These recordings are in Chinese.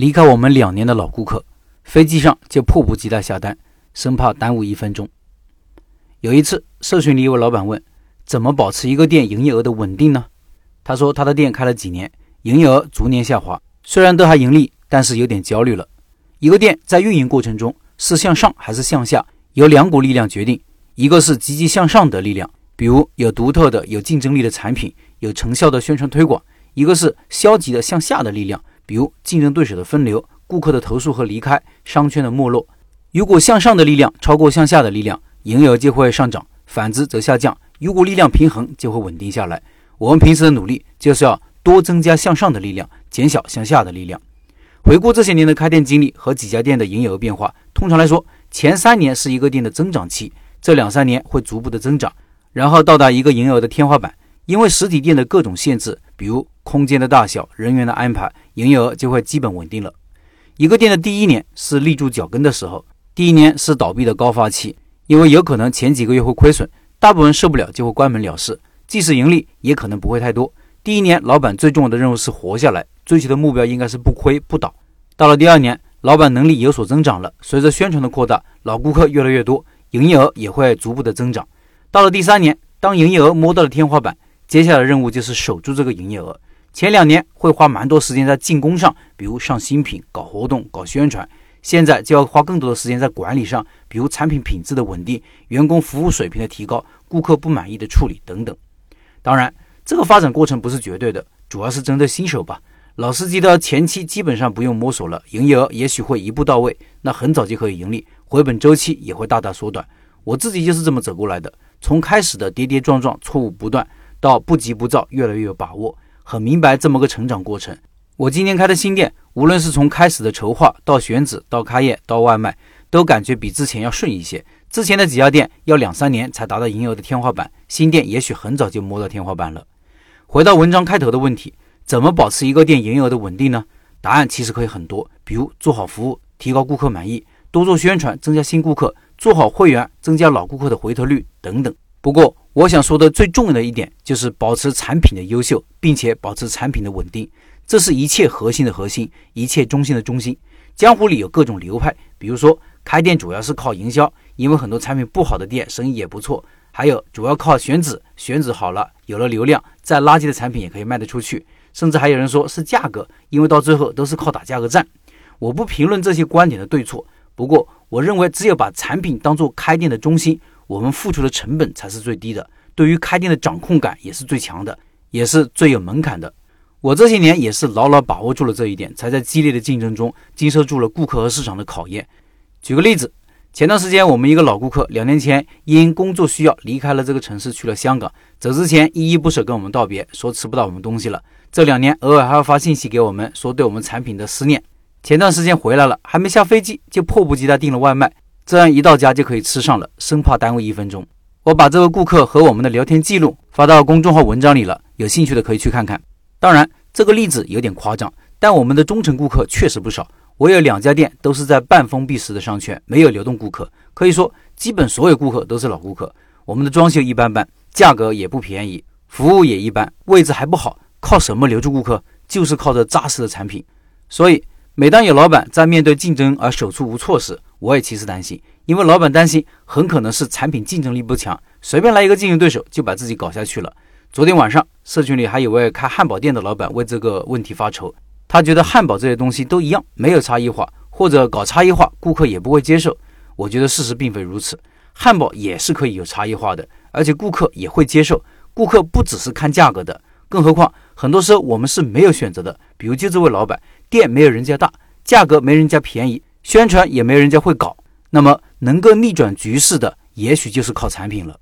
离开我们两年的老顾客，飞机上就迫不及待下单，生怕耽误一分钟。有一次，社群里一位老板问：“怎么保持一个店营业额的稳定呢？”他说：“他的店开了几年，营业额逐年下滑，虽然都还盈利，但是有点焦虑了。一个店在运营过程中是向上还是向下，有两股力量决定，一个是积极向上的力量，比如有独特的、有竞争力的产品，有成效的宣传推广；一个是消极的向下的力量。”比如竞争对手的分流、顾客的投诉和离开、商圈的没落。如果向上的力量超过向下的力量，营业额就会上涨；反之则下降。如果力量平衡，就会稳定下来。我们平时的努力就是要多增加向上的力量，减小向下的力量。回顾这些年的开店经历和几家店的营业额变化，通常来说，前三年是一个店的增长期，这两三年会逐步的增长，然后到达一个营业额的天花板。因为实体店的各种限制，比如空间的大小、人员的安排，营业额就会基本稳定了。一个店的第一年是立住脚跟的时候，第一年是倒闭的高发期，因为有可能前几个月会亏损，大部分受不了就会关门了事。即使盈利，也可能不会太多。第一年，老板最重要的任务是活下来，追求的目标应该是不亏不倒。到了第二年，老板能力有所增长了，随着宣传的扩大，老顾客越来越多，营业额也会逐步的增长。到了第三年，当营业额摸到了天花板。接下来的任务就是守住这个营业额。前两年会花蛮多时间在进攻上，比如上新品、搞活动、搞宣传。现在就要花更多的时间在管理上，比如产品品质的稳定、员工服务水平的提高、顾客不满意的处理等等。当然，这个发展过程不是绝对的，主要是针对新手吧。老司机的前期基本上不用摸索了，营业额也许会一步到位，那很早就可以盈利，回本周期也会大大缩短。我自己就是这么走过来的，从开始的跌跌撞撞、错误不断。到不急不躁，越来越有把握，很明白这么个成长过程。我今年开的新店，无论是从开始的筹划到选址到开业到外卖，都感觉比之前要顺一些。之前的几家店要两三年才达到营业额的天花板，新店也许很早就摸到天花板了。回到文章开头的问题，怎么保持一个店营业额的稳定呢？答案其实可以很多，比如做好服务，提高顾客满意，多做宣传，增加新顾客，做好会员，增加老顾客的回头率等等。不过，我想说的最重要的一点就是保持产品的优秀，并且保持产品的稳定，这是一切核心的核心，一切中心的中心。江湖里有各种流派，比如说开店主要是靠营销，因为很多产品不好的店生意也不错；还有主要靠选址，选址好了有了流量，再垃圾的产品也可以卖得出去。甚至还有人说是价格，因为到最后都是靠打价格战。我不评论这些观点的对错，不过我认为只有把产品当做开店的中心。我们付出的成本才是最低的，对于开店的掌控感也是最强的，也是最有门槛的。我这些年也是牢牢把握住了这一点，才在激烈的竞争中经受住了顾客和市场的考验。举个例子，前段时间我们一个老顾客，两年前因工作需要离开了这个城市，去了香港，走之前依依不舍跟我们道别，说吃不到我们东西了。这两年偶尔还要发信息给我们，说对我们产品的思念。前段时间回来了，还没下飞机就迫不及待订了外卖。这样一到家就可以吃上了，生怕耽误一分钟。我把这位顾客和我们的聊天记录发到公众号文章里了，有兴趣的可以去看看。当然，这个例子有点夸张，但我们的忠诚顾客确实不少。我有两家店都是在半封闭式的商圈，没有流动顾客，可以说基本所有顾客都是老顾客。我们的装修一般般，价格也不便宜，服务也一般，位置还不好，靠什么留住顾客？就是靠着扎实的产品。所以，每当有老板在面对竞争而手足无措时，我也其实担心，因为老板担心很可能是产品竞争力不强，随便来一个竞争对手就把自己搞下去了。昨天晚上社群里还有位开汉堡店的老板为这个问题发愁，他觉得汉堡这些东西都一样，没有差异化，或者搞差异化，顾客也不会接受。我觉得事实并非如此，汉堡也是可以有差异化的，而且顾客也会接受。顾客不只是看价格的，更何况很多时候我们是没有选择的。比如就这位老板，店没有人家大，价格没人家便宜。宣传也没人家会搞，那么能够逆转局势的，也许就是靠产品了。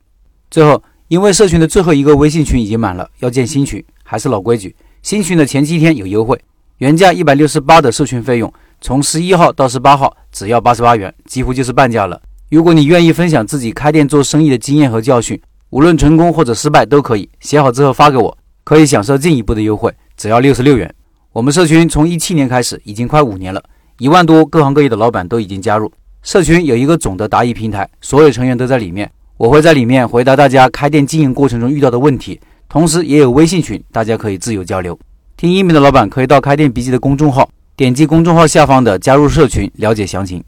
最后，因为社群的最后一个微信群已经满了，要建新群，还是老规矩，新群的前七天有优惠，原价一百六十八的社群费用，从十一号到十八号只要八十八元，几乎就是半价了。如果你愿意分享自己开店做生意的经验和教训，无论成功或者失败都可以，写好之后发给我，可以享受进一步的优惠，只要六十六元。我们社群从一七年开始，已经快五年了。一万多各行各业的老板都已经加入社群，有一个总的答疑平台，所有成员都在里面。我会在里面回答大家开店经营过程中遇到的问题，同时也有微信群，大家可以自由交流。听音频的老板可以到开店笔记的公众号点击公众号下方的加入社群了解详情。